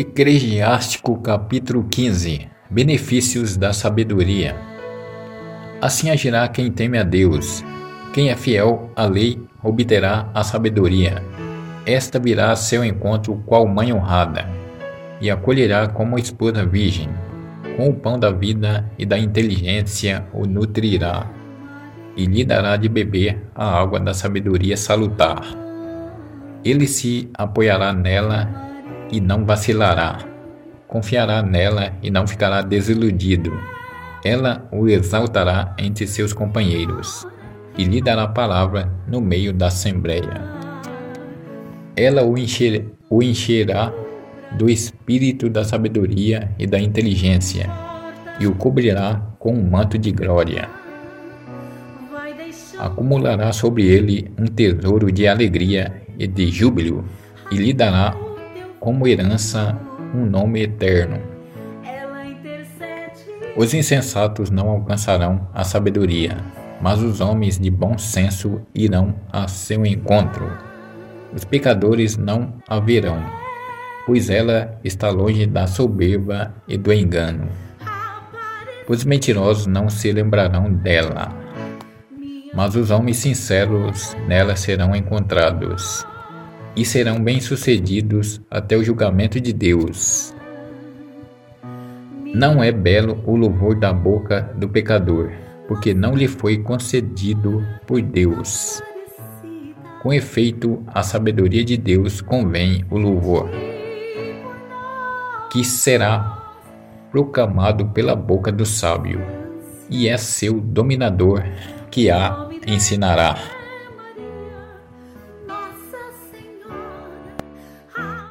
Eclesiástico capítulo 15 Benefícios da sabedoria Assim agirá quem teme a Deus. Quem é fiel à lei obterá a sabedoria. Esta virá a seu encontro qual mãe honrada, e acolherá como esposa virgem. Com o pão da vida e da inteligência o nutrirá, e lhe dará de beber a água da sabedoria salutar. Ele se apoiará nela e não vacilará. Confiará nela e não ficará desiludido. Ela o exaltará entre seus companheiros e lhe dará palavra no meio da assembleia. Ela o, encher, o encherá do espírito da sabedoria e da inteligência e o cobrirá com um manto de glória. Acumulará sobre ele um tesouro de alegria e de júbilo e lhe dará como herança um nome eterno. Os insensatos não alcançarão a sabedoria, mas os homens de bom senso irão a seu encontro. Os pecadores não a verão, pois ela está longe da soberba e do engano. Os mentirosos não se lembrarão dela, mas os homens sinceros nela serão encontrados e serão bem-sucedidos até o julgamento de Deus. Não é belo o louvor da boca do pecador, porque não lhe foi concedido por Deus. Com efeito, a sabedoria de Deus convém o louvor, que será proclamado pela boca do sábio, e é seu dominador que a ensinará.